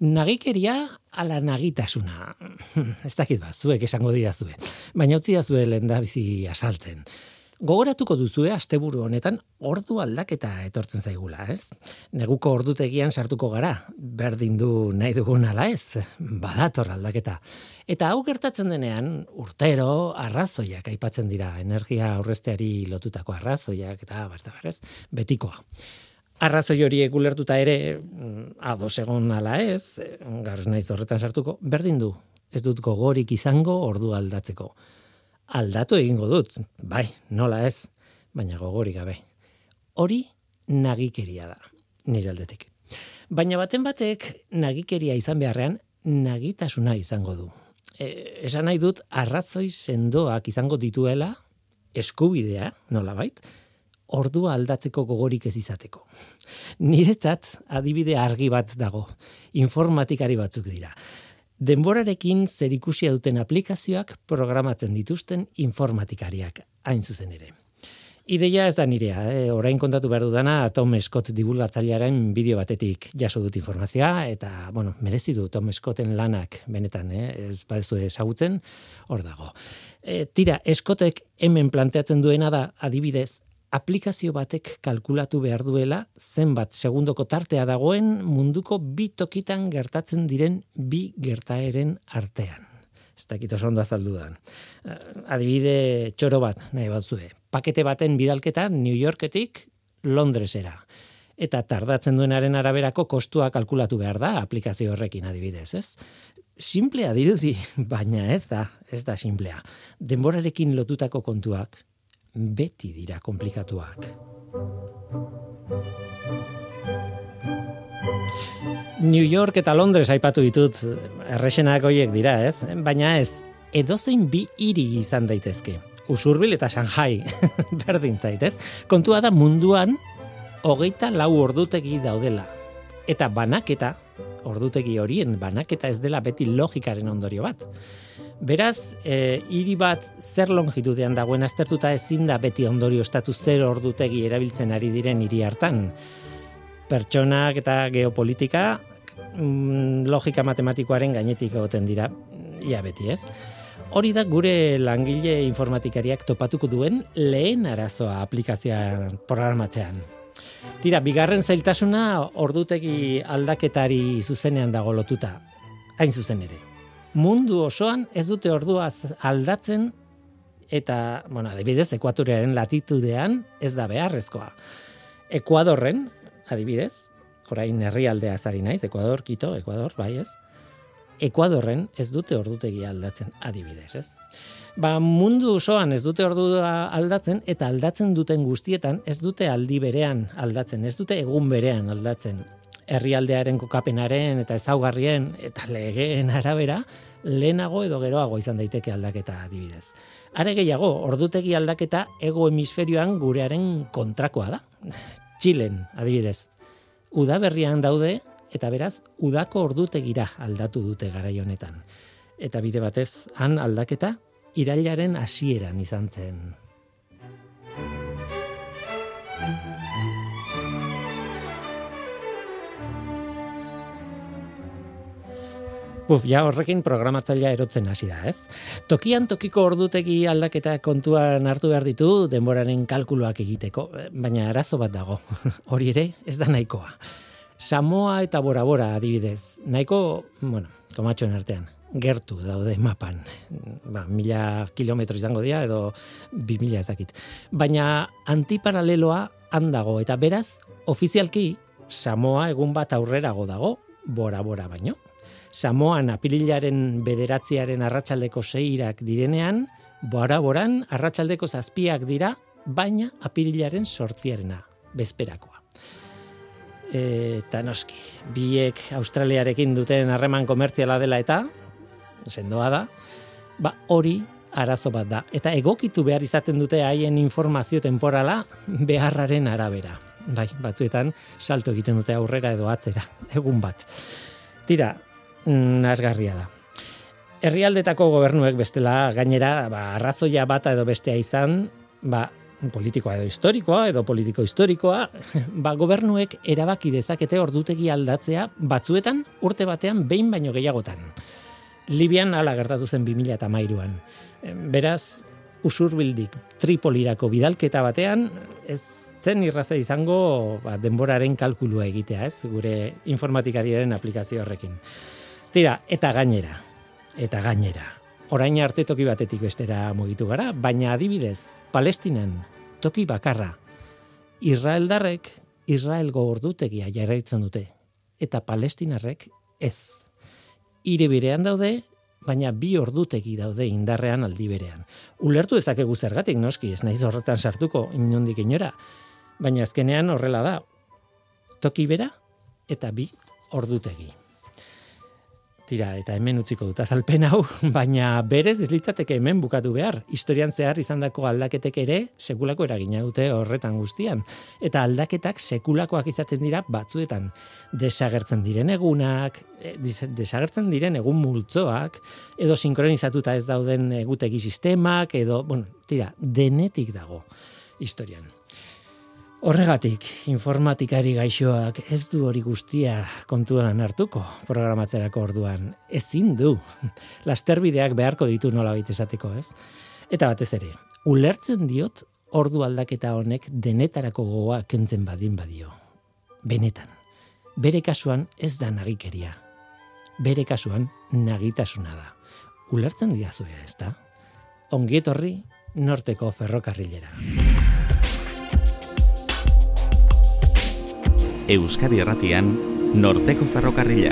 Nagikeria ala nagitasuna. Ez dakit ba, zuek esango dira zue. Baina utzi da zue lehen da bizi asaltzen. Gogoratuko duzue asteburu honetan ordu aldaketa etortzen zaigula, ez? Neguko ordutegian sartuko gara, berdin du nahi dugun ala ez, badator aldaketa. Eta hau gertatzen denean, urtero arrazoiak aipatzen dira, energia aurresteari lotutako arrazoiak eta berta berez, betikoa. Arrazoi hori egulertuta ere, mm, ados egon ala ez, garrez naiz horretan sartuko, berdin du, ez dut gogorik izango ordu aldatzeko aldatu egingo dut, bai, nola ez, baina gogori gabe. Hori nagikeria da, nire aldetik. Baina baten batek nagikeria izan beharrean nagitasuna izango du. E, esan nahi dut arrazoi sendoak izango dituela eskubidea, nola bait, ordua aldatzeko gogorik ez izateko. Niretzat adibide argi bat dago, informatikari batzuk dira denborarekin zerikusia duten aplikazioak programatzen dituzten informatikariak, hain zuzen ere. Ideia ez da nirea, eh? orain kontatu behar dudana Tom Scott divulgatzailearen bideo batetik jaso dut informazioa, eta, bueno, merezi du Tom Scotten lanak benetan, eh? ez badezu ezagutzen, hor dago. E, tira, Scottek hemen planteatzen duena da, adibidez, aplikazio batek kalkulatu behar duela zenbat segundoko tartea dagoen munduko bi tokitan gertatzen diren bi gertaeren artean. Ez dakit oso ondo azaldu da. Eh, adibide txoro bat, nahi bat zue. Pakete baten bidalketa New Yorketik Londresera. Eta tardatzen duenaren araberako kostua kalkulatu behar da aplikazio horrekin adibidez, ez? Simplea dirudi, baina ez da, ez da simplea. Denborarekin lotutako kontuak, beti dira komplikatuak. New York eta Londres aipatu ditut erresenak hoiek dira, ez? Baina ez, edozein bi hiri izan daitezke. Usurbil eta Shanghai, berdin zait, ez? Kontua da munduan hogeita lau ordutegi daudela. Eta banaketa, ordutegi horien banaketa ez dela beti logikaren ondorio bat. Beraz, e, hiri bat zer longitudean dagoen aztertuta ezin da beti ondorio estatu zer ordutegi erabiltzen ari diren hiri hartan. Pertsonak eta geopolitika mm, logika matematikoaren gainetik egoten dira, ia beti ez. Hori da gure langile informatikariak topatuko duen lehen arazoa aplikazioa programatzean. Tira, bigarren zailtasuna ordutegi aldaketari zuzenean dago lotuta. Hain zuzen ere mundu osoan ez dute ordua aldatzen eta, bueno, adibidez, ekuatorearen latitudean ez da beharrezkoa. Ekuadorren, adibidez, orain herrialdea zari naiz, Ekuador, Kito, Ekuador, bai ez, Ekuadorren ez dute ordutegi aldatzen, adibidez, ez? Ba, mundu osoan ez dute ordua aldatzen, eta aldatzen duten guztietan ez dute aldi berean aldatzen, ez dute egun berean aldatzen herrialdearen kokapenaren eta ezaugarrien eta legeen arabera lehenago edo geroago izan daiteke aldaketa adibidez. Are gehiago, ordutegi aldaketa ego hemisferioan gurearen kontrakoa da. Txilen, adibidez. Uda berrian daude eta beraz udako ordutegira aldatu dute garai honetan. Eta bide batez, han aldaketa irailaren hasieran izan zen. Uf, ja horrekin programatzailea erotzen hasi da, ez? Tokian tokiko ordutegi aldaketa kontuan hartu behar ditu denboraren kalkuluak egiteko, baina arazo bat dago. Hori ere, ez da nahikoa. Samoa eta Bora Bora adibidez. Nahiko, bueno, komatxoen artean, gertu daude mapan. Ba, mila kilometro izango dira edo bi mila ezakit. Baina antiparaleloa handago eta beraz, ofizialki, Samoa egun bat aurrerago dago, Bora Bora baino. Samoan apirilaren bederatziaren arratsaldeko seirak direnean, bora-boran arratsaldeko zazpiak dira, baina apirilaren sortziarena, bezperakoa. Eta noski, biek Australiarekin duten harreman komertziala dela eta, sendoa da, ba hori arazo bat da. Eta egokitu behar izaten dute haien informazio temporala beharraren arabera. Bai, batzuetan salto egiten dute aurrera edo atzera, egun bat. Tira, nasgarria da. Herrialdetako gobernuek bestela gainera, ba, arrazoia bata edo bestea izan, ba, politikoa edo historikoa edo politiko historikoa, ba, gobernuek erabaki dezakete ordutegi aldatzea batzuetan urte batean behin baino gehiagotan. Libian ala gertatu zen 2000 eta mairuan. Beraz, usurbildik Tripolirako bidalketa batean, ez zen irraza izango ba, denboraren kalkulua egitea, ez? Gure informatikariaren aplikazio horrekin. Tira, eta gainera, eta gainera. Orain arte toki batetik bestera mugitu gara, baina adibidez, Palestinan, toki bakarra, Israeldarrek, Israelgo ordutegia jarraitzen dute, eta Palestinarrek ez. Ire birean daude, baina bi ordutegi daude indarrean aldi berean. Ulertu dezakegu zergatik noski, ez naiz horretan sartuko inondik inora, baina azkenean horrela da. Toki bera eta bi ordutegi. Tira, eta hemen utziko dut azalpen hau, baina berez ez litzateke hemen bukatu behar. Historian zehar izandako aldaketek ere sekulako eragina dute horretan guztian. Eta aldaketak sekulakoak izaten dira batzuetan. Desagertzen diren egunak, eh, desagertzen diren egun multzoak, edo sinkronizatuta ez dauden egutegi sistemak, edo, bueno, tira, denetik dago historian. Horregatik, informatikari gaixoak ez du hori guztia kontuan hartuko programatzerako orduan. Ezin du. Lasterbideak beharko ditu nola baita esateko, ez? Eta batez ere, ulertzen diot ordu aldaketa honek denetarako gogoa kentzen badin badio. Benetan, bere kasuan ez da nagikeria. Bere kasuan nagitasuna da. Ulertzen diazue, ez da? Ongietorri norteko ferrokarrilera. Euskadi Erratian, Norteko Ferrokarrila.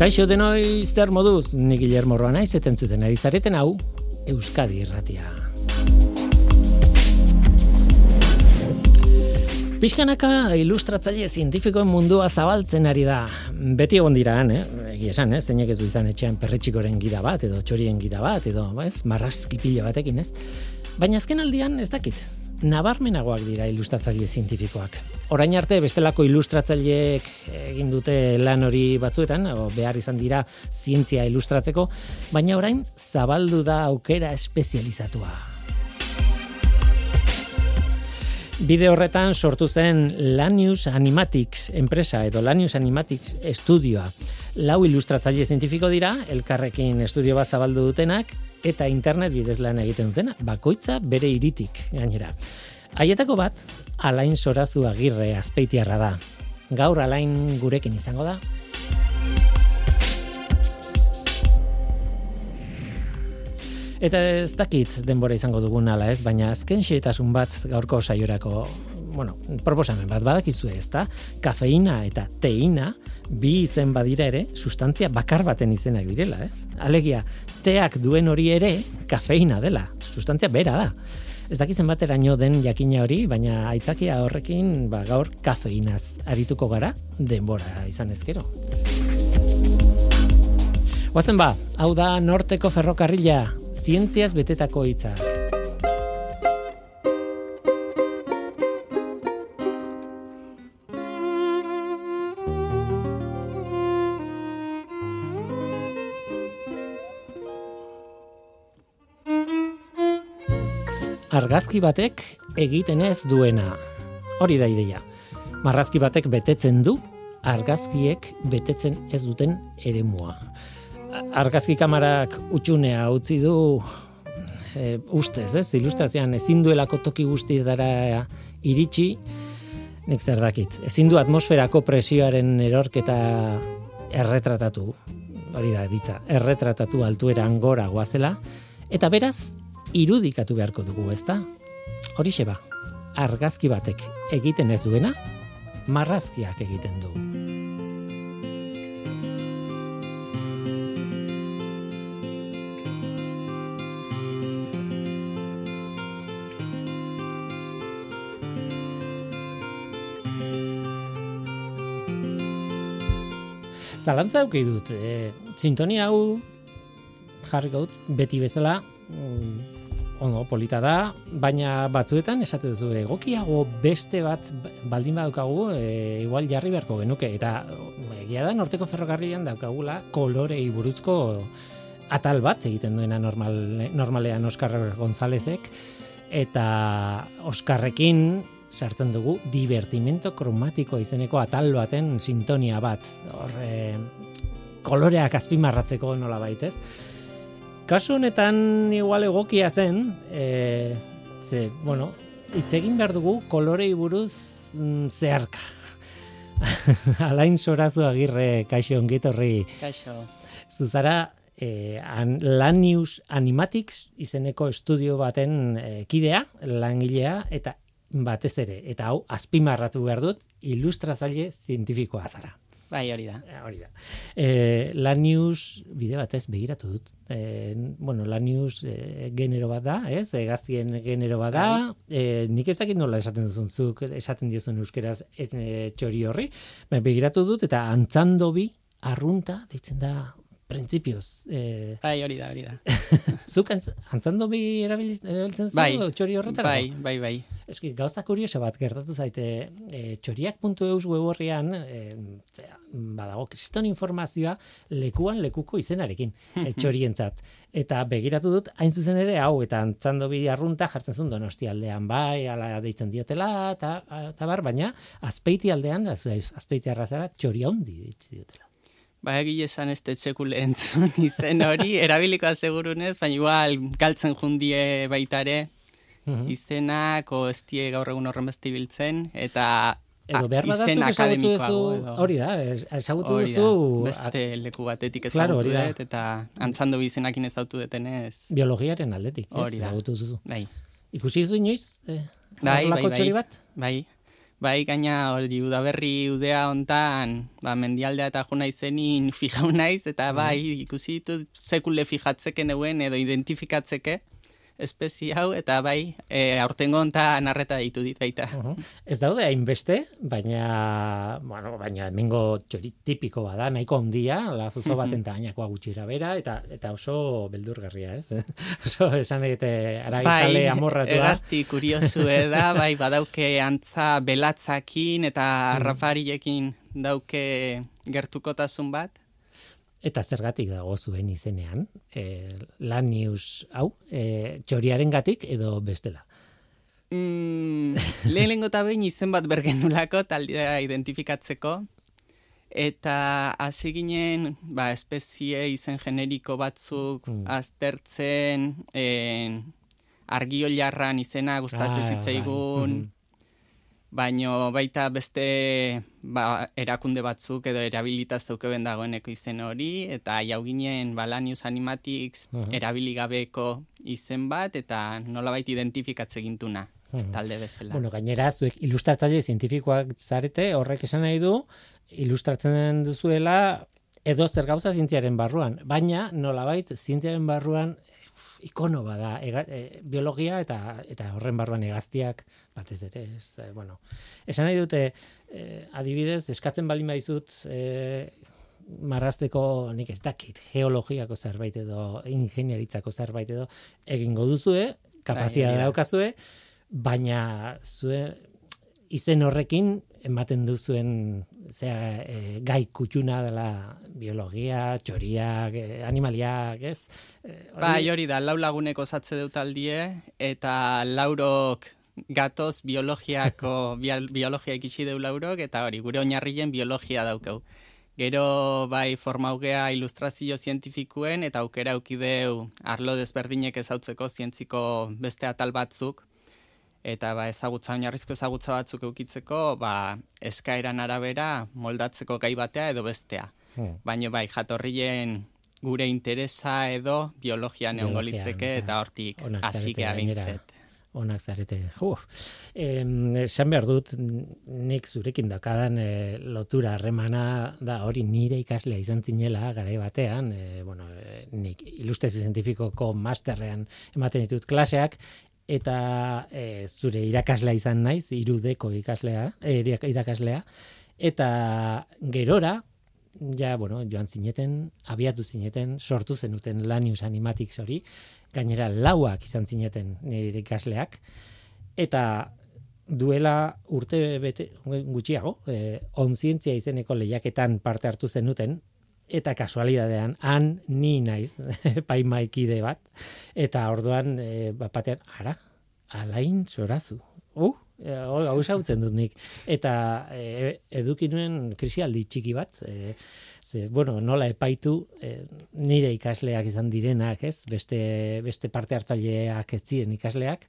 Kaixo denoi zer moduz, ni Guillermo Roa naiz eten zuten ari zareten hau Euskadi Erratia. Piskanaka ilustratzaile zientifikoen mundua zabaltzen ari da. Beti egon dira, eh? Egi esan, eh? Zeinek ez du izan etxean perretxikoren gida bat, edo txorien gida bat, edo, ez? Marrazki pila batekin, ez? Baina azken aldian, ez dakit, nabarmenagoak dira ilustratzaile zientifikoak. Orain arte bestelako ilustratzaileek egin dute lan hori batzuetan, o behar izan dira zientzia ilustratzeko, baina orain zabaldu da aukera espezializatua. Bide horretan sortu zen Lanius Animatics enpresa edo Lanius Animatics estudioa. Lau ilustratzaile zientifiko dira, elkarrekin estudio bat zabaldu dutenak, eta internet bidez lan egiten dutena, bakoitza bere iritik gainera. Haietako bat, alain sorazu agirre azpeitiarra da. Gaur alain gurekin izango da, Eta ez dakit denbora izango dugun ala ez, baina azken xeetasun bat gaurko saiorako, bueno, proposamen bat badakizu ez da, kafeina eta teina bi izen badira ere, sustantzia bakar baten izenak direla, ez? Alegia, teak duen hori ere, kafeina dela, sustantzia bera da. Ez dakizen bateraino den jakina hori, baina aitzakia horrekin ba, gaur kafeinaz arituko gara denbora izan ezkero. Oazen ba, hau da norteko ferrokarrila, zientziaz betetako hitza. Argazki batek egiten ez duena. Hori da ideia. Marrazki batek betetzen du, argazkiek betetzen ez duten eremua argazki kamarak utxunea utzi du e, ustez, ez? Ilustrazioan ezin duelako toki guzti dara iritsi, nik zer dakit. Ezin du atmosferako presioaren erorketa erretratatu, hori da, ditza, erretratatu altuera angora guazela, eta beraz, irudikatu beharko dugu, ezta? Hori ba, argazki batek egiten ez duena, marrazkiak egiten du. zalantza auki dut. E, sintonia hau jarri gaut, beti bezala, mm, ondo polita da, baina batzuetan esate duzu egokiago beste bat baldin badaukagu, e, igual jarri beharko genuke eta egia da norteko ferrokarrilan daukagula kolorei buruzko atal bat egiten duena normal, normalean Oskar Gonzálezek eta Oskarrekin sartzen dugu divertimento kromatiko izeneko atal baten sintonia bat. Hor, e, koloreak azpimarratzeko nola baitez. Kasu honetan igual egokia zen, e, ze, bueno, hitz egin behar dugu kolorei buruz mm, zeharka. Alain sorazu agirre, kaixo ongitorri. Kaixo. Zuzara, e, an, Lanius Animatics izeneko estudio baten e, kidea, langilea, eta batez ere, eta hau azpimarratu behar dut, ilustrazaile zientifikoa zara. Bai, hori da. E, hori da. E, Lanius, bide batez, begiratu dut. E, bueno, Lanius e, genero bat da, ez? Egaztien genero bat da. E, nik ez dakit nola esaten duzun zuk, esaten diozun euskeraz e, txori horri. Ba, begiratu dut, eta antzandobi arrunta, ditzen da, printzipioz. Eh, bai, hori da, hori da. Zuk antzando bi erabiltzen zu bai, txori horretara? Bai, bai, bai. Eski, gauza kurioso bat gertatu zaite, e, txoriak.eus web horrian, e, badago, kriston informazioa lekuan lekuko izenarekin, e, txorientzat. Eta begiratu dut, hain zuzen ere, hau, eta antzando bi arrunta jartzen zuen donosti aldean, bai, ala deitzen diotela, eta bar, baina azpeiti aldean, azpeiti arrazara, txori handi diotela. Ba, egile esan ez tetxekule entzun izen hori, erabiliko asegurunez, baina igual galtzen jundie baitare mhm. izenak, o estie gaur egun horren beste biltzen, eta edo behar izen akademikoago. Hori da, ezagutu duzu... Beste leku batetik ezagutu claro, dut, eta antzando bizenakin ezautu detenez. Biologiaren aldetik, ez, ezagutu duzu. Bai. Ikusi duzu inoiz? Eh, bai, bai, bai, bat? bai. Bai, gaina hori udaberri udea hontan, ba, mendialdea eta juna izenin fijau naiz, eta bai, ikusi ditut sekule fijatzeke neuen edo identifikatzeke, espezie hau eta bai e, aurtengo honta narreta ditu dit baita. Ez daude hainbeste, baina bueno, baina hemengo txori tipiko bada, nahiko handia, la zuzo baten tainakoa gutxira bera eta eta oso beldurgarria, ez? oso esan egite araitale bai, amorratua. Egazti kuriosu da, bai badauke antza belatzakin eta mm. rafariekin dauke gertukotasun bat. Eta zergatik dago zuen izenean, e, lan news hau, e, txoriaren gatik edo bestela? Mm, lehen eta behin izen bat bergenulako taldea identifikatzeko, eta hasi ginen ba, espezie izen generiko batzuk mm. aztertzen, en, argio jarran izena gustatzen ah, zitzaigun, bai. Baino baita beste ba, erakunde batzuk edo erabilitaz zeuke dagoeneko izen hori, eta jau ginen Balanius Animatics uh -huh. erabiligabeko izen bat, eta nola baita identifikatze gintuna, talde bezala. Bueno, gainera, zuek ilustratzaile zientifikoak zarete, horrek esan nahi du, ilustratzen duzuela edo zer gauza zientziaren barruan, baina nola baita zientziaren barruan ikono bada. E, biologia eta eta horren barruan egaztiak batez ere ez e, bueno. Esan nahi dute e, adibidez eskatzen balin baizut e, marrasteko nik ez dakit geologiako zerbait edo ingenieritzako zerbait edo egingo duzue bai, daukazue baina zue izen horrekin ematen duzuen zea, e, gai kutxuna dela biologia, txoriak, e, animaliak, ez? E, hori... Bai, hori da, lau laguneko zatze dut aldie, eta laurok gatoz biologiako, biologia ikisi deu laurok, eta hori, gure oinarrien biologia daukau. Gero bai formaugea ilustrazio zientifikuen eta aukera aukideu arlo desberdinek ezautzeko zientziko beste atal batzuk, eta ba ezagutza oinarrizko ezagutza batzuk eukitzeko ba eskaeran arabera moldatzeko gai batea edo bestea. Hmm. Baina bai jatorrien gure interesa edo biologia neongo litzeke eta hortik hasi gea bintzet. Onak zarete. Uf. Esan behar dut, nik zurekin dakadan e, lotura harremana da hori nire ikaslea izan zinela garai batean, e, bueno, e, nik ilustrazio zientifikoko masterrean ematen ditut klaseak, eta e, zure irakaslea izan naiz, irudeko ikaslea, e, irakaslea, eta gerora, ja, bueno, joan zineten, abiatu zineten, sortu zenuten Lanius Animatics hori, gainera lauak izan zineten nire ikasleak, eta duela urte bete, gutxiago, e, onzientzia izeneko lehiaketan parte hartu zenuten, eta kasualidadean, han ni naiz, paimaikide bat, eta orduan, e, batean, ara, alain zorazu, uh, hau esautzen dut nik. Eta e, eduki nuen krisialdi txiki bat, e, ze, bueno, nola epaitu e, nire ikasleak izan direnak, ez? Beste, beste parte hartzaileak ez ziren ikasleak.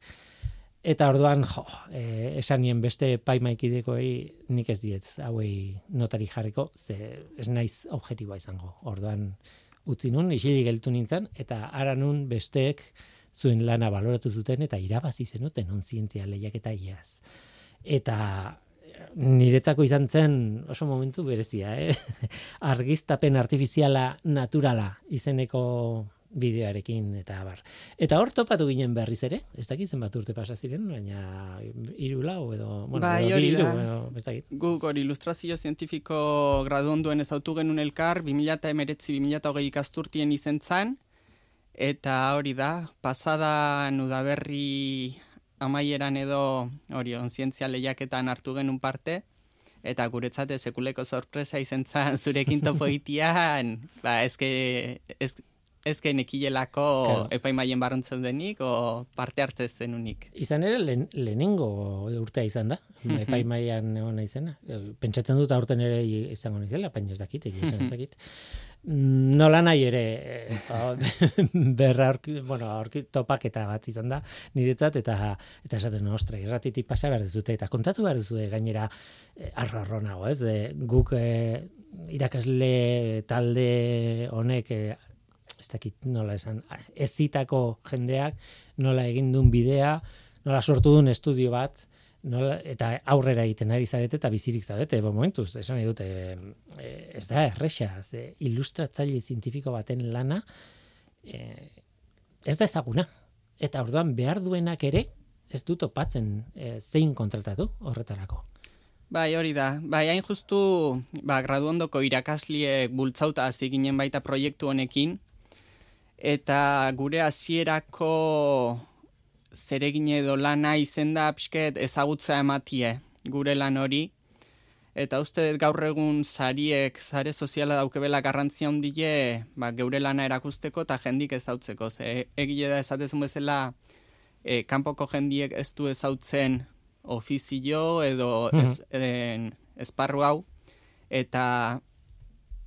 Eta orduan, jo, e, esanien beste paimaikidekoei nik ez diet, hauei notari jarriko, ze ez naiz objetiboa izango. Orduan, utzi nun, isilik geltu nintzen, eta ara nun besteek, zuen lana baloratu zuten eta irabazi zenuten on zientzia lehiaketa iaz. Eta niretzako izan zen oso momentu berezia, eh? argiztapen artifiziala naturala izeneko bideoarekin eta bar. Eta hor topatu ginen berriz ere, ez dakit zenbat urte pasa ziren, baina hiru lau edo, bueno, bai, edo, hori edo, ez dakit. Guk hori ilustrazio zientifiko gradu onduen ezautu genuen elkar, 2019-2020 ikasturtien izen zan, eta hori da, pasada nudaberri amaieran edo hori onzientzia lehiaketan hartu genuen parte, eta guretzate sekuleko sorpresa izen zan zurekin topo itian, ba, ezke, ez, ezke nekilelako Claro. epaimaien barrontzen denik, o parte hartze zenunik. Izan ere, lehen, lehenengo urtea izan da, epaimaian egon izena. Pentsatzen dut aurten ere izango naizela, baina ez dakit, esan ez dakit. Mm, Nola nahi ere, eh, berra aurki, bueno, aurki topaketa bat izan da, niretzat, eta eta esaten, ostra, irratitik pasa behar duzute, eta kontatu behar duzue gainera eh, arro arro nago, ez? De, guk eh, irakasle talde honek eh, ez dakit nola esan, ez zitako jendeak nola egin duen bidea, nola sortu duen estudio bat, nola, eta aurrera egiten ari zarete eta bizirik zaudete, bo momentuz, esan nahi dute, e, ez da erresa, ilustratzaile zientifiko baten lana, e, ez da ezaguna. Eta orduan behar duenak ere, ez du topatzen e, zein kontratatu horretarako. Bai, hori da. Bai, hain justu, ba, graduondoko irakasliek bultzauta hasi ginen baita proiektu honekin, eta gure hasierako zeregin edo lana izen da pixket ezagutza ematie gure lan hori, eta uste dut gaur egun sariek, sare soziala daukebela garrantzia handile, ba, geure lana erakusteko eta jendik ezautzeko. Ze, egile da esatezun bezala, e, kanpoko jendiek ez du ezautzen ofizio edo ez, en, esparru hau, eta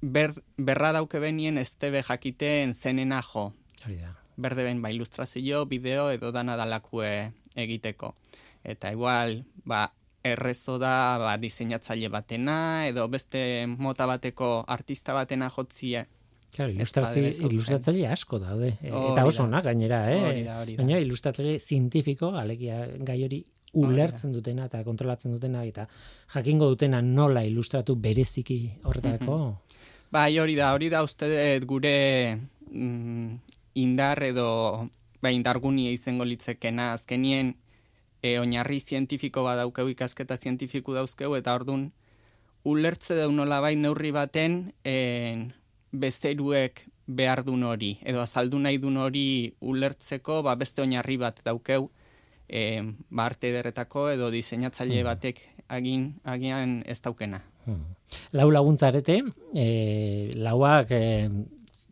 ber, berra dauke benien ez tebe jakiten zenena jo. Hori da. Berde ben ba, ilustrazio, bideo edo dana dalakue egiteko. Eta igual, ba, errezo da ba, diseinatzaile batena, edo beste mota bateko artista batena jotzie. Claro, ilustrazio, ilustratzaile asko daude. E, eta oso onak gainera, eh? Hori da, hori da. Baina ilustratzaile zientifiko, alegia gai hori ulertzen dutena eta kontrolatzen dutena eta jakingo dutena nola ilustratu bereziki horretarako. Bai, hori da, hori da uste dut gure mm, indar edo ba, indargunia izango litzekena. Azkenien e, oinarri zientifiko bat ikasketa zientifiku dauzkeu, eta ordun ulertze dau nola bai neurri baten en, besteruek behar dun hori, edo azaldu nahi dun hori ulertzeko ba, beste oinarri bat daukeu, e, ba, arte ederretako edo diseinatzaile batek agin, agian ez daukena. Hmm. Lau laguntza arete, e, lauak e,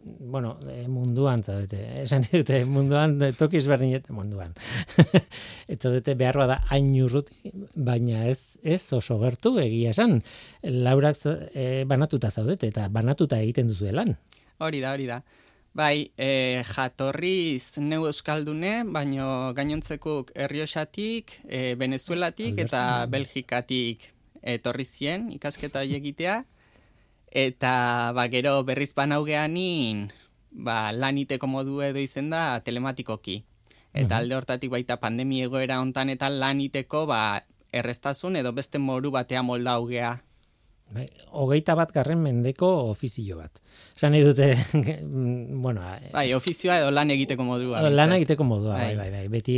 bueno, e, munduan zaudete, esan dute munduan e, tokiz berdinet munduan. Ez zaudete behar bada hain urruti, baina ez, ez oso gertu egia esan. Laurak e, banatuta zaudete eta banatuta egiten duzu lan. Hori da, hori da. Bai, e, jatorriz neu euskaldune, baino gainontzekuk Errioxatik, e, Venezuelatik eta Alberto. Belgikatik etorri zien ikasketa hori egitea. Eta ba, gero berriz banaugeanin, ba, lan iteko modu edo izen da telematikoki. Eta alde hortatik baita pandemia egoera hontan eta lan iteko ba, errestasun edo beste moru batea molda augea. Bai, hogeita bat garren mendeko ofizio bat. Nahi dute, bueno, e, Bai, ofizioa edo lan egiteko modua. Behintzat. egiteko modua, bai, bai, Bai. bai. Beti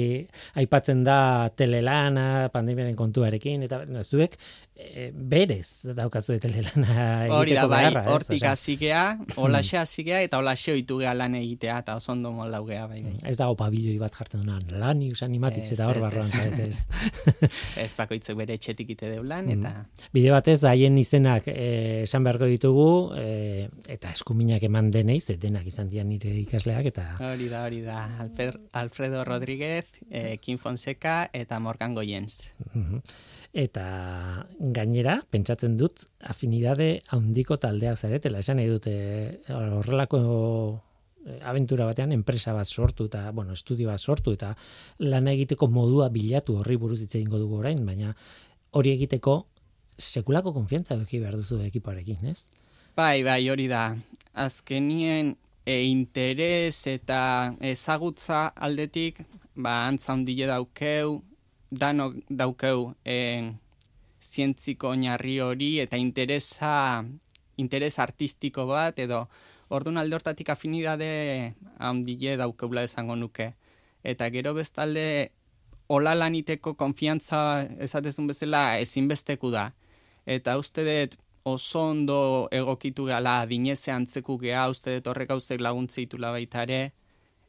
aipatzen da telelana, pandemiaren kontuarekin, eta no, zuek e, berez daukazu telelana Hori da, egiteko bai, beharra, ez? hortik hazigea, olaxe hazigea, eta olaxe oitu gea lan egitea, eta oso ondo moldau gea, bai, bai. Ez dago pabilloi bat jartzen dunan, Lanius Animatics Ez, eta hor ez, barruan ez. zaret, ez. Ez bakoitzek bere etxetik ite deulan, Mm. eta Bide batez, haien izenak eh, esan beharko ditugu, eh, eta eskuminak eman denei, ze denak izan dian nire ikasleak, eta hori da, hori da. Alfer, Alfredo Rodríguez, eh, Kim Fonseca eta Morgan Goyens. Eta gainera, pentsatzen dut, afinidade handiko taldeak zaretela, esan nahi dute horrelako eh, abentura batean enpresa bat sortu eta, bueno, estudio bat sortu eta lan egiteko modua bilatu horri buruz hitz egingo dugu orain, baina hori egiteko sekulako konfiantza eduki behar duzu ekipoarekin, ez? Bai, bai, hori da. Azkenien e, interes eta ezagutza aldetik, ba, antza handile daukeu, danok daukeu e, zientziko oinarri hori eta interesa, interes artistiko bat, edo orduan alde hortatik afinidade handile daukeula esango nuke. Eta gero bestalde, hola laniteko konfiantza esatezun bezala ezinbesteku da. Eta uste dut oso ondo egokitu gala dineze antzeku gea, uste dut horrek hauzek laguntzeitula baita ere,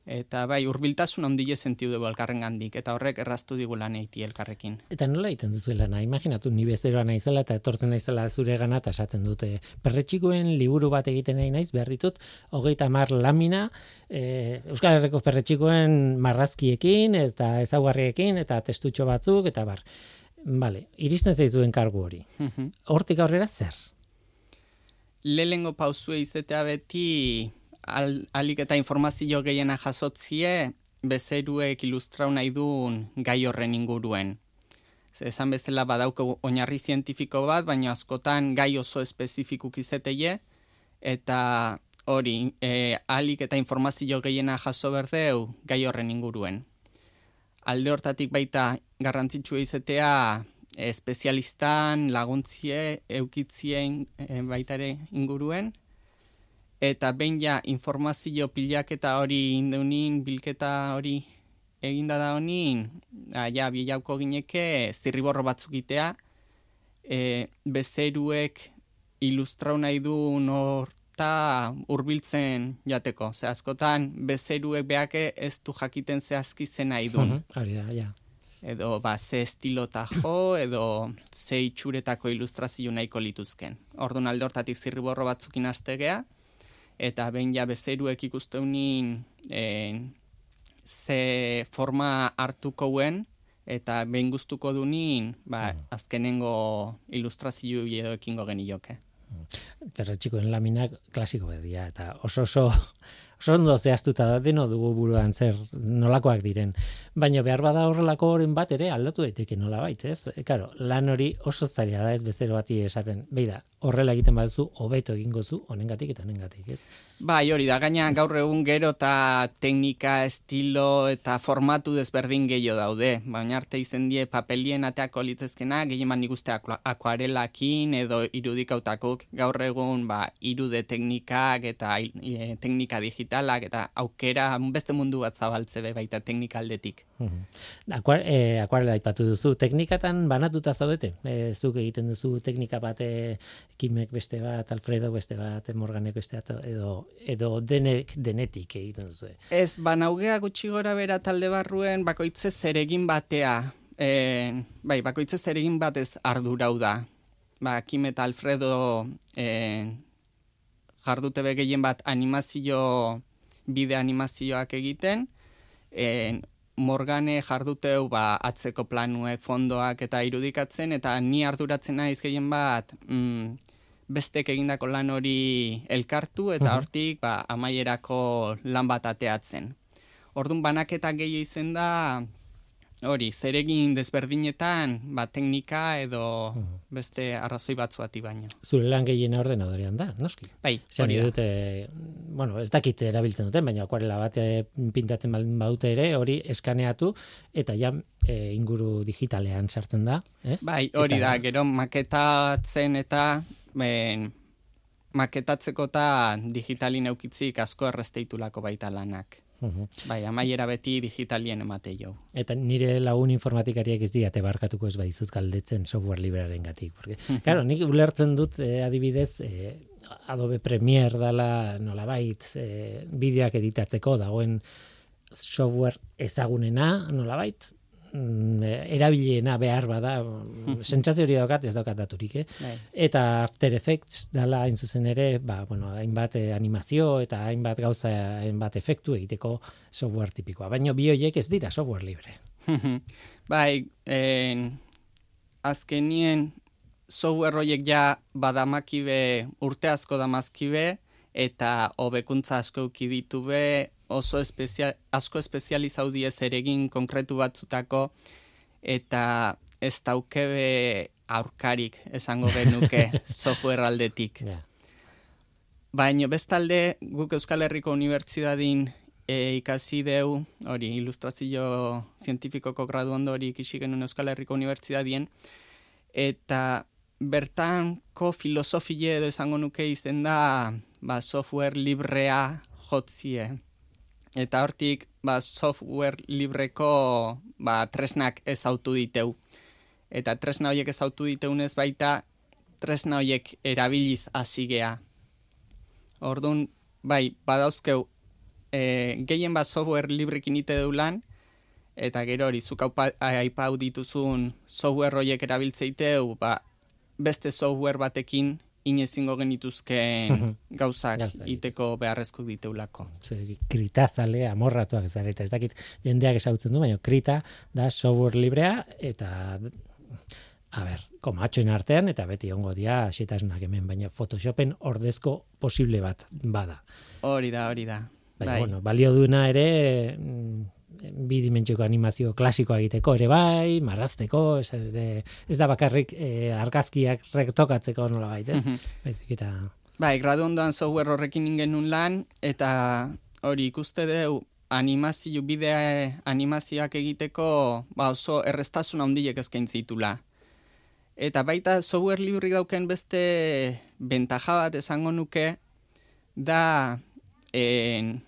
eta bai, urbiltasun handile sentiu dugu elkarren gandik, eta horrek erraztu digu lan eiti elkarrekin. Eta nola egiten duzu lana? Imaginatu, ni bezeroa naizela eta etortzen naizela zure gana eta esaten dute. Perretxikoen liburu bat egiten nahi naiz, behar ditut, hogeita mar lamina, e, Euskal Herriko perretxikoen marrazkiekin eta ezaugarriekin eta testutxo batzuk eta bar. Vale, iristen zaizuen kargu hori. Hortik aurrera zer? Lehengo pausue izetea beti al, alik eta informazio gehiena jasotzie bezeruek ilustrau nahi duen gai horren inguruen. Ze esan bezala badauko oinarri zientifiko bat, baina askotan gai oso espezifikuk izeteie, eta hori, e, alik eta informazio gehiena jaso berdeu gai horren inguruen. Alde hortatik baita garrantzitsua izetea espezialistan laguntzie eukitzien e, baita ere inguruen, eta behin ja informazio pilaketa hori indeunin, bilketa hori eginda da honin, ja, bilauko gineke zirriborro batzuk itea, e, bezeruek ilustrau nahi du norta hurbiltzen jateko. Ze askotan bezeruek beake ez du jakiten zehazki zen nahi du. Mhm, Hori da, ja. Edo ba, ze estilota jo, edo ze itxuretako ilustrazio nahiko lituzken. Orduan alde hortatik zirriborro batzukin astegea, eta behin ja bezeruek ikusteunin e, ze forma hartukoen, eta behin gustuko dunin, ba, azkenengo ilustrazio edo ekingo genioke. Perretxikoen laminak klasiko bedia eta oso oso oso ondo zehaztuta da deno dugu buruan zer nolakoak diren. Baina behar bada horrelako horren bat ere aldatu daiteke nola bait, ez? E, Claro, lan hori oso zaila da ez bezero bati esaten. Beida, horrela egiten baduzu hobeto egingo zu honengatik eta honengatik, ez? Bai, hori da, gaina gaur egun gero eta teknika, estilo eta formatu desberdin gehiago daude. Baina arte izen die papelien ateako litzezkena, gehieman ikuste akua- akuarelakin edo irudikautakuk. Gaur egun ba, irude teknikak eta e, teknika digitalak eta aukera beste mundu bat zabaltze baita teknika aldetik. Akuar, e, akuarela aipatu duzu, teknikatan banatuta zaudete? E, zuk egiten duzu teknika bat, e, Kimek beste bat, Alfredo beste bat, Morganek beste bat, edo, edo denek, denetik egiten duzu. Ez, banaugea gutxi gora bera talde barruen bakoitze zeregin batea. E, bai, bakoitze zeregin batez ardurau da. Ba, Kim eta Alfredo e, jardute gehien bat animazio, bide animazioak egiten. E, Morgane jarduteu ba, atzeko planuek, fondoak eta irudikatzen, eta ni arduratzen naiz gehien bat mm, bestek egindako lan hori elkartu, eta Mhm. hortik ba, amaierako lan bat ateatzen. Orduan banaketa gehiago izen da, hori, zeregin desberdinetan, ba, teknika edo beste arrazoi batzuati baino. Zure lan gehiena ordenadorean da, noski. Bai, Zer hori da. dute, bueno, ez dakit erabiltzen duten, baina akuarela bat pintatzen baldin badute ere, hori eskaneatu, eta ja e, inguru digitalean sartzen da, ez? Bai, hori Eta- da, gero maketatzen eta ben, maketatzeko eta digitalin eukitzik asko erresteitulako baita lanak. Bai, amaiera beti digitalien emate jo. Eta nire lagun informatikariak ez diate barkatuko ez baizut galdetzen software librearen gatik. Porque, claro, nik ulertzen dut eh, adibidez, eh, Adobe Premiere dala nolabait eh, bideoak editatzeko dagoen software ezagunena nolabait, erabiliena behar bada, sentsazio hori daukat, ez daukat daturik, eh? Bai. Eta After Effects dala hain zuzen ere, ba, bueno, hainbat eh, animazio eta hainbat gauza, hainbat efektu egiteko software tipikoa. Baina bi horiek ez dira software libre. bai, en, azkenien software horiek ja badamakibe urte asko damazkibe eta hobekuntza asko uki ditu be oso espezial, asko espezializau diez eregin konkretu batzutako eta ez daukebe aurkarik esango genuke software aldetik. Ja. Baina bestalde guk Euskal Herriko Unibertsitatin e, ikasi deu, hori ilustrazio zientifikoko gradu ondo hori ikisi genuen Euskal Herriko Unibertsitatien, eta bertanko filosofie edo esango nuke izen da ba, software librea jotzie. Eta hortik ba, software libreko ba, tresnak ezautu diteu. Eta tresna horiek ezautu diteunez baita tresna horiek erabiliz hasigea. Orduan, bai, badauzkeu, e, gehien bat software librekin ite deulan, eta gero hori, zuk aipau dituzun software horiek erabiltzeiteu, ba, beste software batekin inezingo genituzken gauzak iteko beharrezko diteulako. Ze, krita zale amorratuak zarete. Ez dakit jendeak esautzen du, baina krita da software librea eta a ber, komatxoen artean eta beti ongo dia xetasunak hemen, baina Photoshopen ordezko posible bat bada. Hori da, hori da. Baina, Bai. bueno, balio duena ere mm, bi dimentsioko animazio klasikoa egiteko ere bai, marrazteko, ez, de, ez da bakarrik eh, argazkiak rektokatzeko nola ez? Baizik eta... Bai, gradu ondoan software horrekin ingen lan, eta hori ikuste deu animazio, bidea animazioak egiteko ba oso errestasun handiek eskaintzi ditula. Eta baita software librik dauken beste bentaja bat esango nuke da en,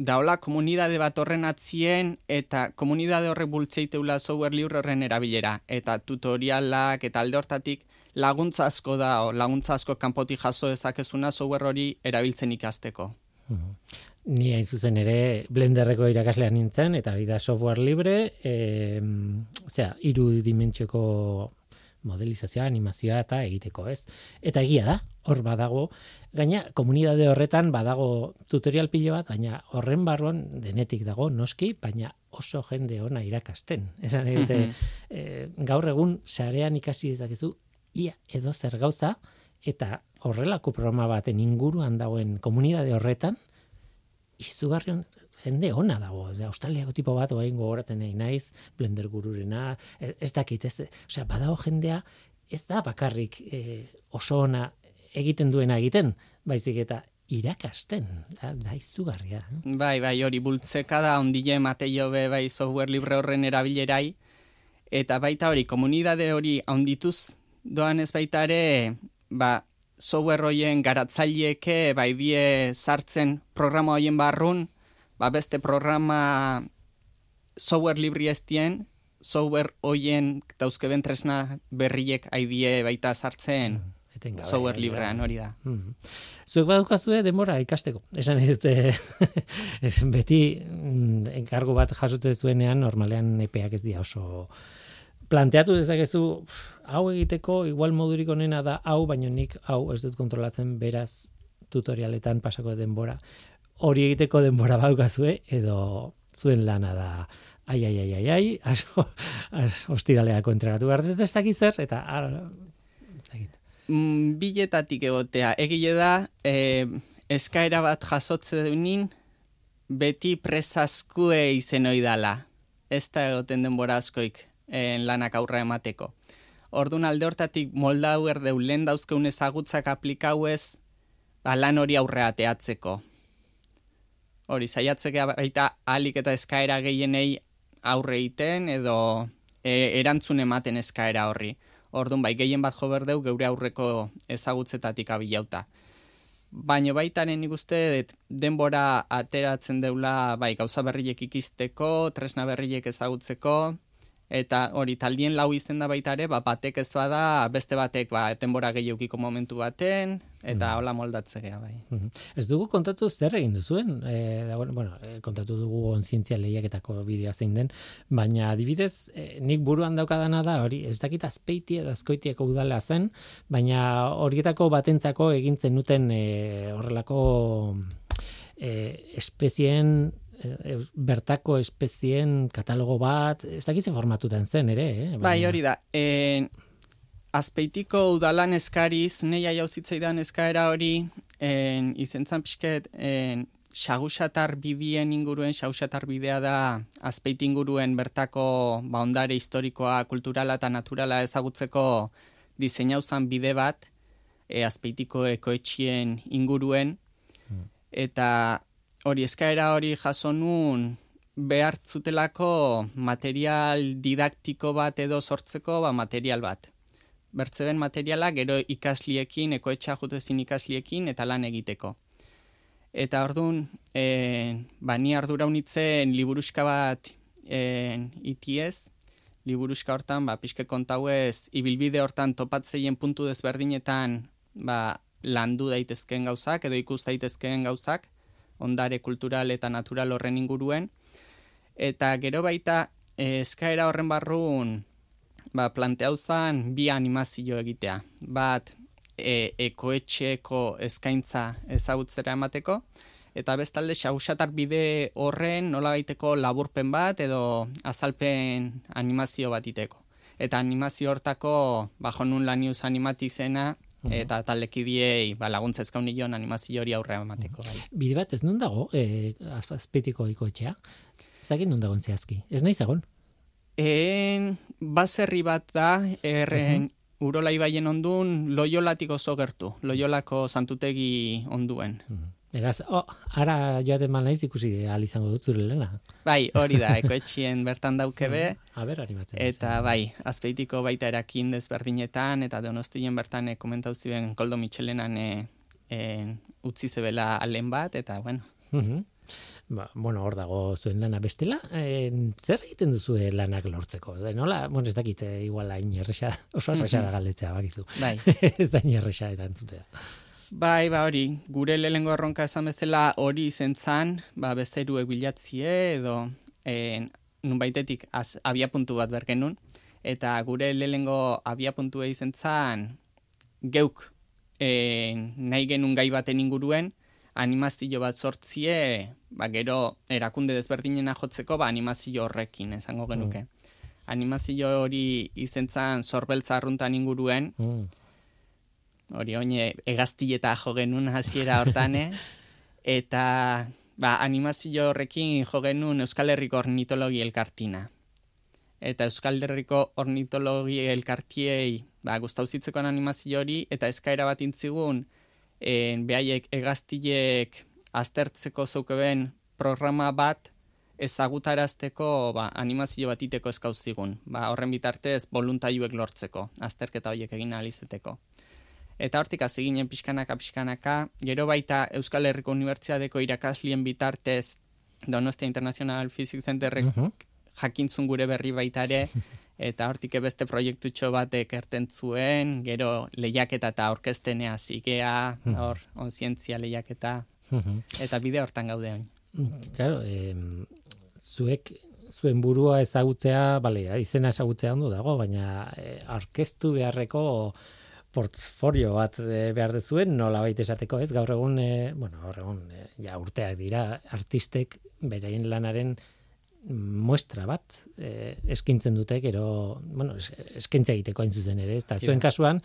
daola komunidade bat horren atzien eta komunidade horrek bultzeiteula software libre horren erabilera. Eta tutorialak eta alde hortatik laguntza asko da, o, laguntza asko kanpotik jaso dezakezuna software hori erabiltzen ikasteko. Ni hain zuzen ere Blenderreko irakaslean nintzen, eta hori da software libre, e, zera, iru dimentsioko modelizazioa, animazioa eta egiteko, ez? Eta egia da, hor badago, gaina komunidade horretan badago tutorial pilo bat, baina horren barruan denetik dago noski, baina oso jende ona irakasten. Esan egite, e, gaur egun sarean ikasi dezakezu ia edo zer gauza, eta horrelako programa baten inguruan dagoen komunidade horretan, izugarri on, jende ona dago, Osea, Australiako tipo bat orain gogoratzen nahi naiz, Blender gururena, ez, dakit, ez, osea, badago jendea ez da bakarrik eh, oso ona egiten duena egiten, baizik eta irakasten, da, da izugarria. eh? Bai, bai, hori bultzeka da ondile mateio be bai software libre horren erabilerai, eta baita hori, komunidade hori handituz doan ez baita ere, ba, software hoien garatzaileeke bai die sartzen programa hoien barrun, ba beste programa software libri ez dien, software hoien dauzkeben tresna berriek haidie baita sartzen Etengabe, software gainera. librean hori da. Mhm. Zuek badukazue denbora ikasteko. Esan dute beti mm, enkargo bat jasotzen zuenean normalean epeak ez dira oso planteatu dezakezu "Pff, hau egiteko igual modurik onena da hau baino nik hau ez dut kontrolatzen beraz tutorialetan pasako denbora hori egiteko denbora baukazue edo zuen lana da ai ai ai ai ai ostiraleako entregatu behar dut ez dakit zer eta ar. Biletatik egotea. Egile da, e, eskaera bat jasotze dunin, beti presaskue izen hoi dala. Ez da egoten denbora askoik en lanak aurra emateko. Ordun alde hortatik moldau erdeu lehen dauzkeun ezagutzak aplikauez, ba, lan hori aurrea ateatzeko. Hori, saiatzeke baita alik eta eskaera gehienei aurre egiten edo e, erantzun ematen eskaera horri. Orduan bai gehien bat jo berdeu geure aurreko ezagutzetatik abilauta. baino baitaren nik uste denbora ateratzen deula bai gauza berriek ikisteko, tresna berriek ezagutzeko, eta hori taldien lau izen da baita ere, ba, batek ez bada, beste batek ba, etenbora gehiukiko momentu baten, eta mm. hola moldatze geha bai. Mhm. Ez dugu kontatu zer egin duzuen, e, da, bueno, e, kontatu dugu onzientzia lehiaketako bidea zein den, baina adibidez, e, nik buruan daukadana da, hori ez dakit azpeiti edo azkoitieko udala zen, baina horietako batentzako egintzen duten e, horrelako e, espezien E, bertako espezien katalogo bat, ez dakitzen formatutan zen ere, eh? Bai, hori da. E, azpeitiko udalan eskariz, neia jauzitzaidan eskaera hori, en, izentzan pixket, en, xagusatar bidien inguruen, xagusatar bidea da azpeit inguruen bertako ba, ondare historikoa, kulturala eta naturala ezagutzeko diseinauzan bide bat, e, azpeitiko ekoetxien inguruen, hmm. eta hori eskaera hori jaso nun behartzutelako material didaktiko bat edo sortzeko ba, material bat. Bertzeben materiala gero ikasliekin, ekoetxa jutezin ikasliekin eta lan egiteko. Eta orduan, e, ba, ni ardura unitzen liburuska bat e, itiez, liburuska hortan, ba, pixke kontau ez, ibilbide hortan topatzeien puntu desberdinetan ba, landu daitezkeen gauzak edo ikus daitezkeen gauzak, ondare kultural eta natural horren inguruen. Eta gero baita eh, eskaera horren barrun ba, planteau zan bi animazio egitea. Bat e, ekoetxeko eskaintza ezagutzera emateko, eta bestalde xausatar bide horren nola baiteko laburpen bat edo azalpen animazio bat iteko. Eta animazio hortako, bajo nun lanius animatizena, eta taldekidiei ba, laguntza ezkaun nion animazio hori aurre emateko. Bai. Bide bat ez nun dago, e, azpetiko ikoetxea? Zagin nun dagoen zehazki? Ez nahi zagon? En, baserri bat da, erren, uh Urola ibaien ondun, loiolatik oso gertu, loiolako santutegi onduen. Eraz, oh, ara joaten mal naiz ikusi ahal izango dut zure lehena. Bai, hori da, ekoetxien bertan daukebe. A ber, animatzen. Eta bai, azpeitiko baita erakin desberdinetan, eta donostien bertan e, komentau ziren Koldo Michelenan e, e, utzi zebela alen bat, eta bueno. Ba, bueno, hor dago zuen lana bestela, e, zer egiten duzu lanak lortzeko? Da, nola, bueno, ez dakite, igual hain erresa, oso erresa da galdetzea, bakizu. Bai. ez da hain erresa erantzutea. Bai, ba hori, gure lehengo erronka esan bezala hori izentzan, ba bezeruek bilatzie edo e, nun baitetik az, abia puntu bat bergenun, eta gure lehengo abia puntu izentzan geuk e, nahi genun gai baten inguruen, animazio bat sortzie, ba gero erakunde desberdinena jotzeko, ba animazio horrekin esango genuke. Mm. Animazio hori izentzan sorbeltza arruntan inguruen, mm hori oine egaztieta jo genuen hasiera hortane, eta ba, animazio horrekin jo genuen Euskal Herriko Ornitologi Elkartina. Eta Euskal Herriko Ornitologi Elkartiei ba, guztauzitzeko animazio hori, eta eskaera bat intzigun, en, behaiek egaztiek aztertzeko zaukeben programa bat, ezagutarazteko ba, animazio bat iteko eskauzigun. Ba, horren bitartez, voluntaiuek lortzeko, azterketa horiek egin alizeteko eta hortik hasi ginen pixkanaka pixkanaka, gero baita Euskal Herriko Unibertsitateko irakaslien bitartez Donostia International Physics Centerrek uh jakintzun gure berri baita ere, eta hortik beste proiektutxo batek erten zuen, gero lehiaketa eta orkestenea zigea, hor, onzientzia lehiaketa, eta bide hortan gaude hon. Claro, eh, zuek zuen burua ezagutzea, bale, izena ezagutzea ondo dago, baina eh, orkestu beharreko portfolio bat e, behar dezuen, nola baita esateko ez, gaur egun, e, bueno, gaur egun, e, ja, urteak dira, artistek berein lanaren muestra bat e, eskintzen dute, gero, bueno, es, eskintza egiteko hain zuzen ere, ez da, zuen kasuan,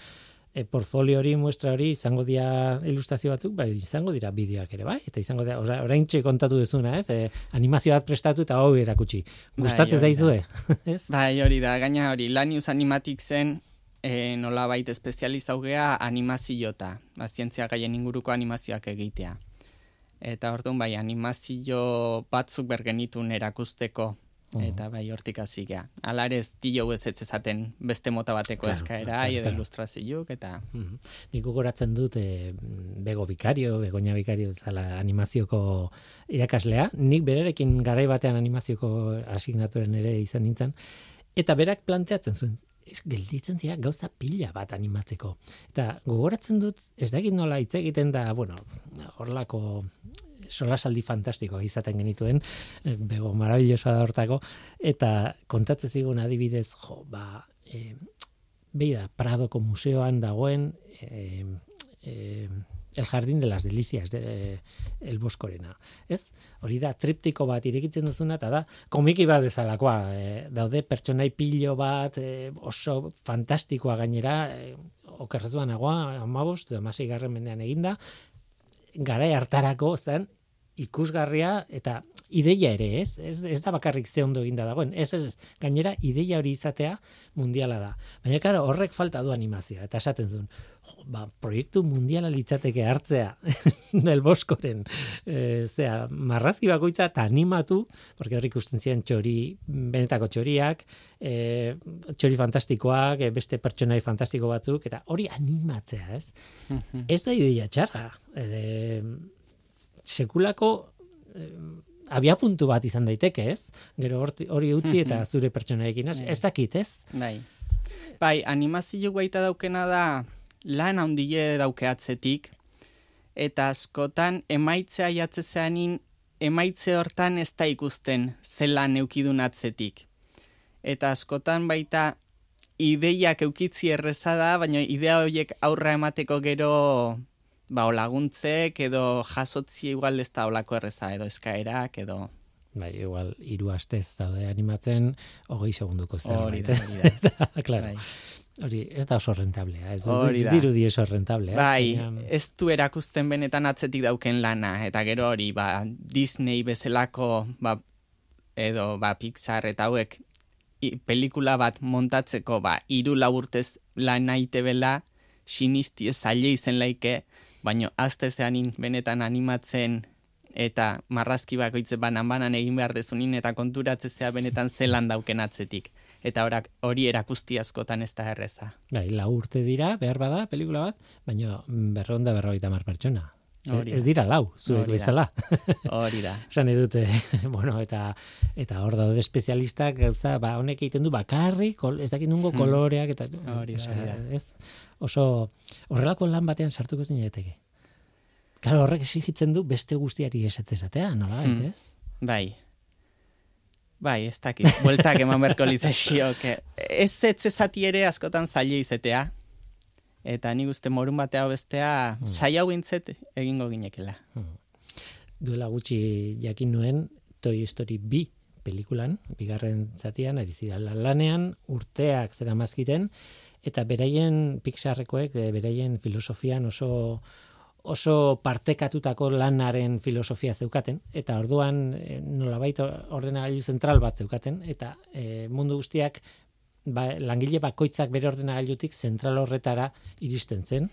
e, portfolio hori, muestra hori, izango dira ilustrazio batzuk, bai, izango dira bideoak ere, bai, eta izango dira, orain txe kontatu duzuna, ez, e, animazio bat prestatu eta hau erakutsi. Bai, Gustatzen zaizue, ez? Bai, hori da, gaina hori, Lanius Animatic zen, e, nola baita espezializaugea animaziota, ba, zientzia gaien inguruko animazioak egitea. Eta orduan bai, animazio batzuk bergenitun erakusteko Eta bai, hortik hasi gea. Ala ere ez tilo ez ez ezaten beste mota bateko Claro, eskaera, claro, edo ilustrazioak, eta Mhm. Nik gogoratzen dut e, Bego Bikario, Begoña Bikario zala animazioko irakaslea. Nik berarekin garai batean animazioko asignaturen ere izan nintzen. Eta berak planteatzen zuen, ez, gelditzen dira gauza pila bat animatzeko. Eta gogoratzen dut, ez da nola hitz egiten da, bueno, horlako solasaldi fantastiko izaten genituen, eh, bego marabillosoa da hortako, eta kontatzen zigun adibidez, jo, ba, e, beida, Pradoko museoan dagoen eh, eh, El Jardín de las Delicias, de, el Boscorena. Ez? Hori da, triptiko bat irekitzen duzuna, eta da, komiki bat bezalakoa. E, daude pertsonai pilo bat, e, oso fantastikoa gainera, e, okerrezuan agoa, amabost, edo amasei garren mendean eginda, garai hartarako zen ikusgarria eta ideia ere, ez? Ez, ez da bakarrik ze ondo eginda dagoen. Ez, ez, gainera ideia hori izatea mundiala da. Baina, claro, horrek falta du animazioa. Eta esaten zuen, ba, proiektu mundiala litzateke hartzea del boskoren, e, zea, marrazki bakoitza eta animatu, porque hor ikusten ziren txori, benetako txoriak, e, txori fantastikoak, e, beste pertsonai fantastiko batzuk, eta hori animatzea, ez? Ez da ideia txarra. E, sekulako eh, abia puntu bat izan daiteke, ez? Gero hori utzi eta zure pertsonarekin, ez? Ez dakit, ez? bai. Bai, animazio baita daukena da lan handile dauke atzetik, eta askotan emaitzea jatzezeanin emaitze hortan ez da ikusten zelan eukidun atzetik. Eta askotan baita ideiak eukitzi erreza da, baina idea horiek aurra emateko gero ba, o laguntzek edo jasotzi igual ez da olako erreza edo eskaerak edo Bai, igual, hiru astez daude animatzen, hogei segunduko ez? hori da. Claro, Bai. hori ez da oso rentablea, ez, Hori ez da. dirudi oso rentablea. Bai, baina- ez du erakusten benetan atzetik dauken lana, eta gero hori, ba, Disney bezalako, ba, edo, ba, Pixar eta hauek, i, pelikula bat montatzeko, ba, iru laburtez lan naite bela, sinisti ez zaile izen laike, baino azte zeanin benetan animatzen eta marrazki bakoitze banan-banan egin behar dezunin eta konturatzezea benetan zelan dauken atzetik. Eta orak, hori erakusti askotan ez da erreza. Bai, lau urte dira, behar bada, pelikula bat, baina berronda berrogeita mar pertsona. Ez dira lau, zuek bezala. Hori da. Esan edute, bueno, eta eta hor daude espezialistak gauza, ba, honek egiten du bakarri, kol, ez dakit nungo koloreak, eta Hmm. Hori da, osea, hori da. ez, oso, horrelako lan batean sartuko zineteke. Claro, horrek exigitzen du beste guztiari esetz esatea, nola, Hmm. ez? Bai. Bai, ez dakit. Bueltak eman berko litzaizkiok. Ez ez ezati ere askotan zaila izetea. Eta nik uste morun batea bestea Hmm. saia gintzet egingo ginekela. Duela gutxi jakin nuen Toy Story bi pelikulan, bigarren zatian, ari zira lan- lanean, urteak zera mazkiten, eta beraien Pixarrekoek, eh, beraien filosofian oso oso partekatutako lanaren filosofia zeukaten, eta orduan eh, nolabait ordenagailu zentral bat zeukaten, eta eh, mundu guztiak ba, langile bakoitzak bere ordenagailutik zentral horretara iristen zen.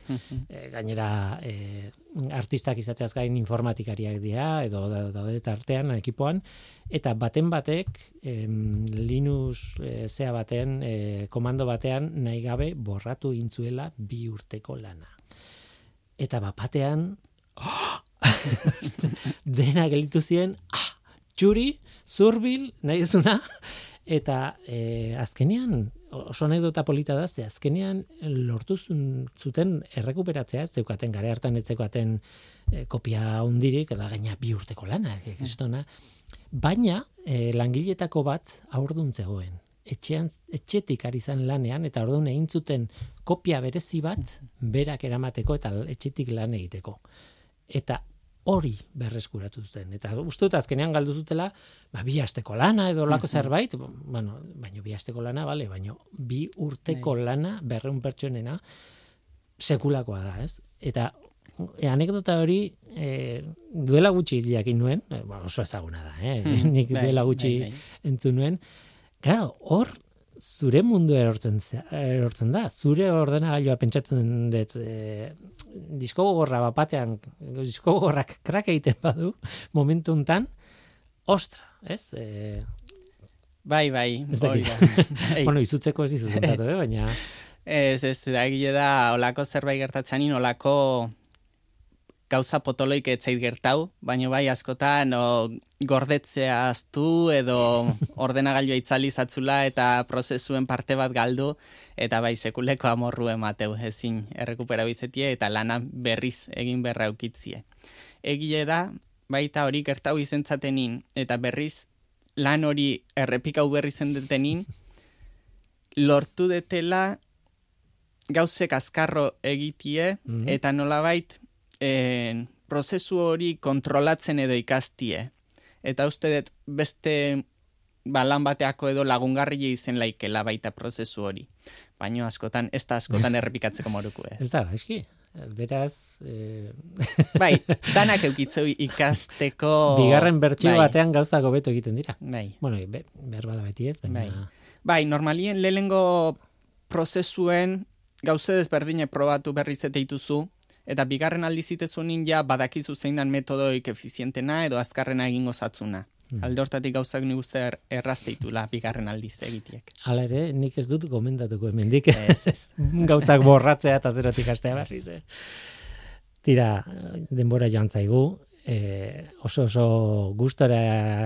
E, gainera e, artistak izateaz gain informatikariak dira edo da- daude tartean ekipoan eta baten batek em, Linux e, zea batean e, komando batean nahi gabe borratu intzuela bi urteko lana. Eta bapatean dena gelitu ziren ah, txuri, zurbil, nahi duzuna, eta e, azkenean oso anekdota polita da, ze azkenean lortu zuten errekuperatzea, zeukaten gare hartan ez zeukaten e, kopia hundirik, eta gaina bi urteko lana, kristona, baina e, langiletako bat aurdun zegoen. Etxean, etxetik ari zen lanean, eta orduan egin zuten kopia berezi bat, berak eramateko eta etxetik lan egiteko. Eta hori berreskuratu zuten. Eta uste dut azkenean galdu zutela, ba, bi asteko lana edo lako zerbait, bueno, baino bi asteko lana, bale, baino bi urteko lana berreun pertsonena sekulakoa da, ez? Eta e, anekdota hori e, duela gutxi jakin nuen, e, ba, oso ezaguna da, eh? nik Bai, duela gutxi bai, bai. entzun nuen. Claro, hor zure mundu erortzen, ze- erortzen da. Zure ordenagailua pentsatzen dut e, disko gogorra bapatean, disko gogorrak krak egiten badu, momentu hontan, ostra, ez? E, Bai, bai, Ez hori da. Bai. bueno, izutzeko ez izuz kontatu, eh? baina... Ez, ez, da egile da, olako zerbait gertatzeanin, olako gauza potoloik etzait gertau, baina bai askotan o, gordetzea aztu edo ordenagailua itzali zatzula eta prozesuen parte bat galdu eta bai sekuleko amorru emateu ezin errekupera bizetie eta lana berriz egin berra eukitzie. Egile da, baita hori gertau izentzatenin eta berriz lan hori errepikau berri zendetenin lortu detela gauzek azkarro egitie Mhm. eta nolabait en, prozesu hori kontrolatzen edo ikastie. Eta uste dut beste ba, lan bateako edo lagungarria izen laikela baita prozesu hori. Baina askotan, ez da askotan errepikatzeko moruko ez. Ez da, eski. Beraz, eh, Bai, danak eukitzeu ikasteko... bigarren bertsio bai, batean gauzak hobeto egiten dira. Bai. Bueno, be, behar bada beti ez, baina... Bai. Bai, normalien lehengo prozesuen gauze desberdine probatu berriz eta dituzu, eta bigarren aldiz itezunin ja badakizu zein dan metodoik efizientena edo azkarrena egingo zatzuna. Hmm. Alde hortatik gauzak nik uste er, errazteitula bigarren aldiz egitiek. Hala ere, nik ez dut gomendatuko hemendik. Ez, ez. gauzak borratzea eta zerotik hastea berriz. eh. Tira, denbora joan zaigu, e, oso oso gustora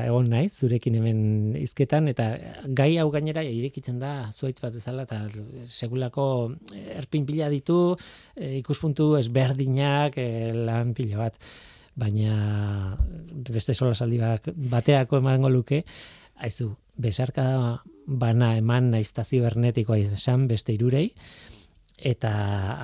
egon naiz zurekin hemen hizketan eta gai hau gainera irekitzen da zuaitz bat bezala eta segulako erpin pila ditu e, ikuspuntu ezberdinak e, lan pila bat. Baina beste sola saldi bateako emango luke aizu besarka bana eman naizta zibernetikoa izan beste irurei eta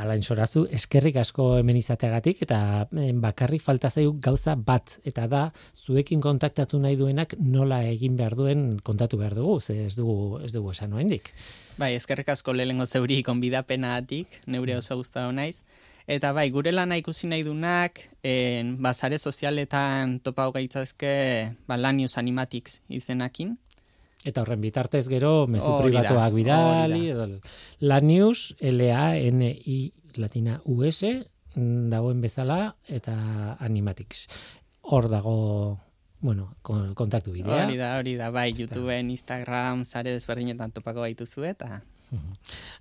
alain sorazu eskerrik asko hemen izateagatik eta eh, bakarrik falta zaigu gauza bat eta da zuekin kontaktatu nahi duenak nola egin behar duen kontatu behar dugu ze ez dugu ez dugu esan oraindik. Bai, eskerrik asko lehengo zeuri konbidapenatik, neure oso gustatu naiz. Eta bai, gure lana ikusi nahi dunak, en, bazare sozialetan topau gaitzazke ba, Lanius Animatics izenakin. Eta horren bitartez gero mezu pribatuak bidali da. edo la news L A N I latina U S mm, dagoen bezala eta animatics. Hor dago bueno, kon- kontaktu bidea. Hori da, hori da, bai, YouTubeen, Instagram, zare desberdinetan topako baituzu eta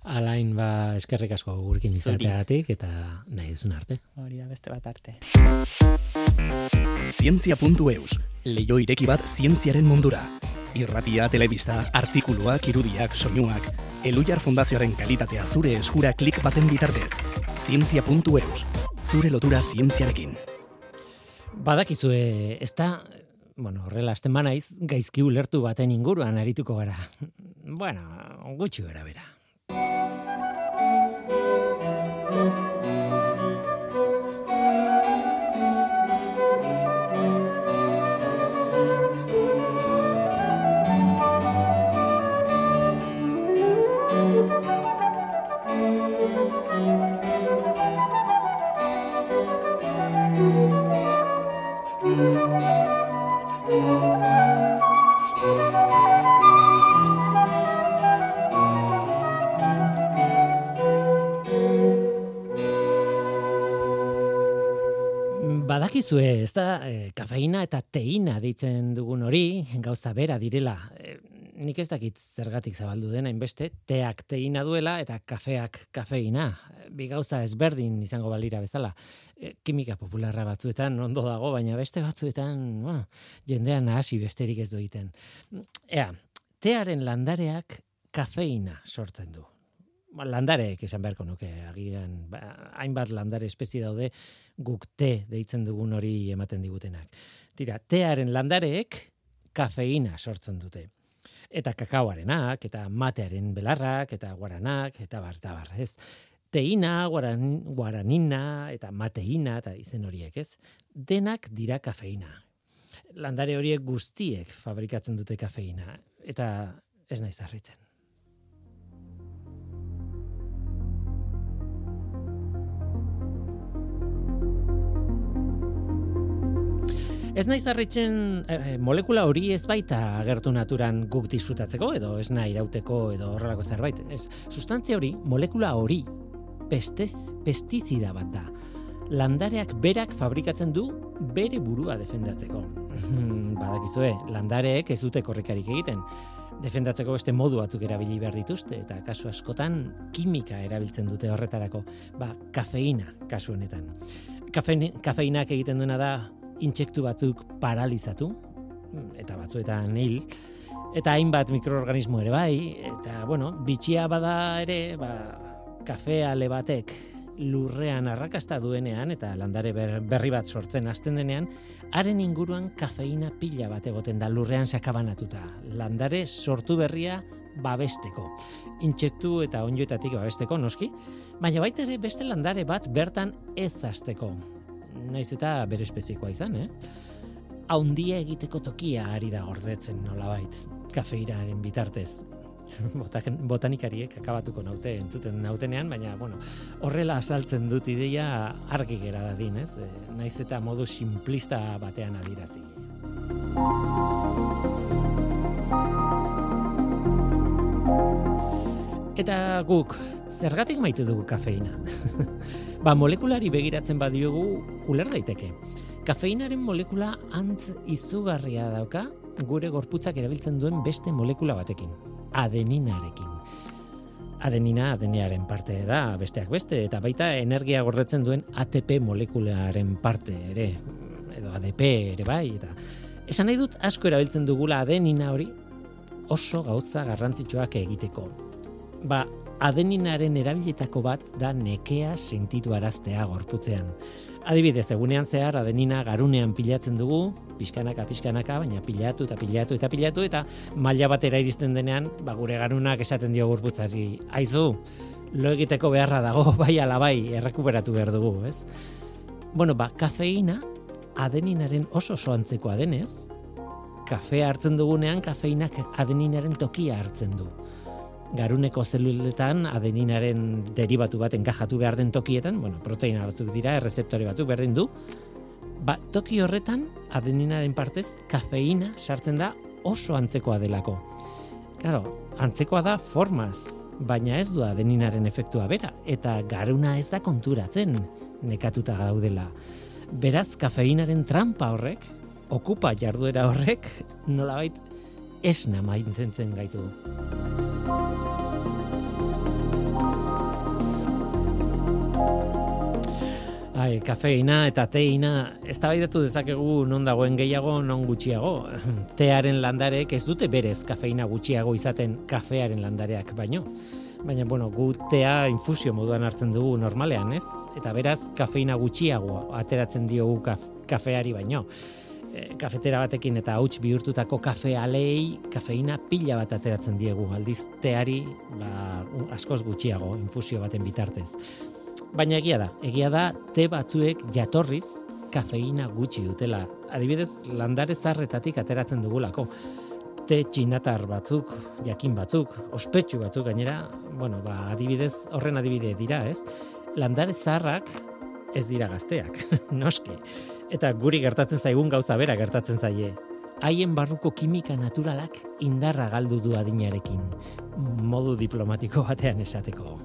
Alain ba eskerrik asko gurekin Zuri. izateagatik eta nahi duzun arte. hori da beste bat arte. Zientzia.eus, leio ireki bat zientziaren mundura. Irratia, telebista, artikuluak, irudiak, soinuak. Elujar Fundazioaren kalitatea zure eskura klik baten bitartez. Zientzia.eus, zure lotura zientziarekin. Badakizue, ez da, bueno, horrela azten banaiz, gaizki ulertu baten inguruan arituko gara. Bueno, gutxi gara bera. Badakizue, ez da, e, kafeina eta teina deitzen dugun hori, gauza bera direla. E, nik ez dakit zergatik zabaldu den, hainbeste, teak teina duela eta kafeak kafeina. Bi gauza ezberdin izango balira bezala. E, kimika popularra batzuetan ondo dago, baina beste batzuetan, bueno, jendean hasi besterik ez du egiten. Ea, tearen landareak kafeina sortzen du. Ba, landareek esan beharko nuke agian ba, hainbat landare espezie daude guk te deitzen dugun hori ematen digutenak. Tira, tearen landareek kafeina sortzen dute. Eta kakaoarenak, eta matearen belarrak, eta guaranak, eta bar, eta bar, ez? Teina, guaran, guaranina, eta mateina, eta izen horiek, ez? Denak dira kafeina. Landare horiek guztiek fabrikatzen dute kafeina. Eta ez naiz harritzen. Ez naiz harritzen eh, molekula hori ez baita agertu naturan guk disfrutatzeko edo ez nahi irauteko edo horrelako zerbait. Ez, sustantzia hori, molekula hori, pestez, pestizida bat da. Landareak berak fabrikatzen du bere burua defendatzeko. Badakizue, landareek ez dute korrikarik egiten. defendatzeko beste modu batzuk erabili behar dituzte eta kasu askotan kimika erabiltzen dute horretarako, ba, kafeina kasu honetan. kafeinak egiten duena da intsektu batzuk paralizatu eta batzuetan hil eta hainbat mikroorganismo ere bai eta bueno, bitxia bada ere, ba, kafeale batek lurrean arrakasta duenean eta landare berri bat sortzen hasten denean, haren inguruan kafeina pila bat egoten da lurrean sakabanatuta. Landare sortu berria babesteko. Intsektu eta onjoetatik babesteko noski, baina baita ere beste landare bat bertan ez azteko. Naiz eta bere espezikoa izan, eh? Haundia egiteko tokia ari da gordetzen nolabait, kafeiraren bitartez botanikariek akabatuko naute entzuten nautenean, baina bueno, horrela asaltzen dut ideia argi gera dadin, ez? E, naiz eta modu simplista batean adirazi. Eta guk, zergatik maitu dugu kafeina? ba, molekulari begiratzen badiogu, uler daiteke. Kafeinaren molekula antz izugarria dauka, gure gorputzak erabiltzen duen beste molekula batekin adeninarekin. Adenina adenearen parte da, besteak beste, eta baita energia gordetzen duen ATP molekularen parte ere, edo ADP ere bai, eta esan nahi dut asko erabiltzen dugula adenina hori oso gauza garrantzitsuak egiteko. Ba, adeninaren erabiletako bat da nekea sentitu araztea gorputzean. Adibidez, egunean zehar adenina garunean pilatzen dugu, pixkanaka, pixkanaka, baina pilatu eta pilatu eta pilatu, eta maila batera iristen denean, ba, gure garunak esaten dio gurputzari, aizu, lo egiteko beharra dago, bai ala bai, errekuperatu behar dugu, ez? Bueno, ba, kafeina, adeninaren oso soantzekoa denez, kafea hartzen dugunean, kafeinak adeninaren tokia hartzen du garuneko zeluletan adeninaren deribatu bat enkajatu behar den tokietan, bueno, proteina batzuk dira, errezeptore batzuk berdin du, ba, toki horretan adeninaren partez kafeina sartzen da oso antzekoa delako. Claro, antzekoa da formaz, baina ez du adeninaren efektua bera, eta garuna ez da konturatzen nekatuta gaudela. Beraz, kafeinaren trampa horrek, okupa jarduera horrek, nolabait esna maintentzen gaitu. Ai, kafeina eta teina, ez dezakegu non dagoen gehiago, non gutxiago. Tearen landarek ez dute berez kafeina gutxiago izaten kafearen landareak baino. Baina, bueno, gu tea infusio moduan hartzen dugu normalean, ez? Eta beraz, kafeina gutxiago ateratzen diogu kafeari baino. E, kafetera batekin eta hauts bihurtutako kafe alei, kafeina pila bat ateratzen diegu. Aldiz, teari, ba, askoz gutxiago, infusio baten bitartez. Baina egia da, egia da te batzuek jatorriz kafeina gutxi dutela. Adibidez, landare zarretatik ateratzen dugulako. Te txinatar batzuk, jakin batzuk, ospetsu batzuk gainera, bueno, ba, adibidez, horren adibide dira, ez? Landare zarrak ez dira gazteak, noski. Eta guri gertatzen zaigun gauza bera gertatzen zaie. Haien barruko kimika naturalak indarra galdu du adinarekin. Modu diplomatiko batean esateko.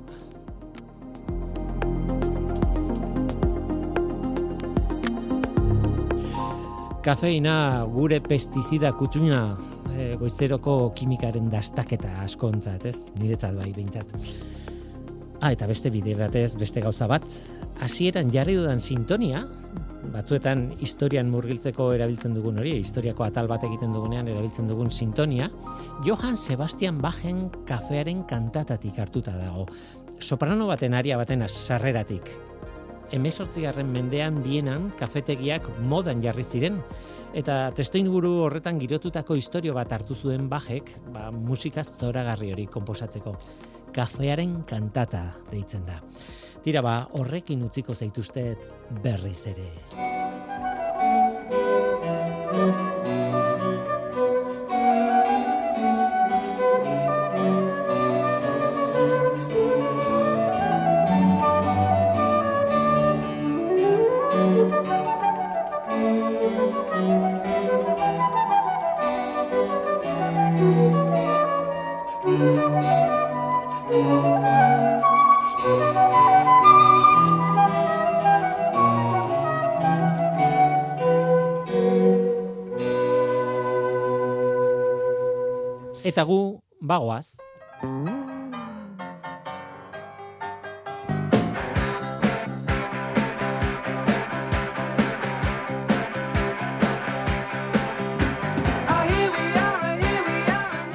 Kafeina gure pestizida kutxuna e, goizeroko kimikaren dastaketa askontzat, ez? Niretzat bai, behintzat. Ah, eta beste bide batez, beste gauza bat, hasieran jarri dudan sintonia, batzuetan historian murgiltzeko erabiltzen dugun hori, historiako atal bat egiten dugunean erabiltzen dugun sintonia, Johann Sebastian Bachen kafearen kantatatik hartuta dago. Soprano baten aria baten sarreratik, emezortzigarren mendean bienan kafetegiak modan jarri ziren, eta testoinguru horretan girotutako historio bat hartu zuen bajek, ba, musika zoragarri hori komposatzeko. Kafearen kantata deitzen da. Tira ba, horrekin utziko zaituztet berriz ere. Eta gu, bagoaz.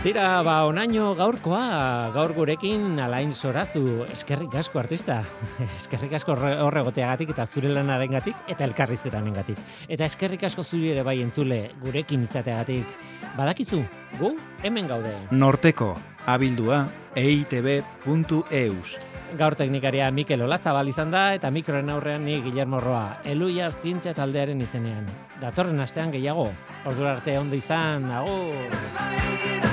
Tira, ba, onaino gaurkoa, gaur gurekin alain zorazu, eskerrik asko artista, eskerrik asko horre- horregoteagatik eta zure lanarengatik eta elkarrizketanengatik. Eta eskerrik asko zuri ere bai entzule gurekin izateagatik. Badakizu, gu hemen gaude. Norteko, abildua, eitb.eus. Gaur teknikaria Mikel Olazabal izan da eta mikroen aurrean ni Guillermo Roa, Eluiar Zientzia taldearen izenean. Datorren astean gehiago. Ordura arte ondo izan, agur!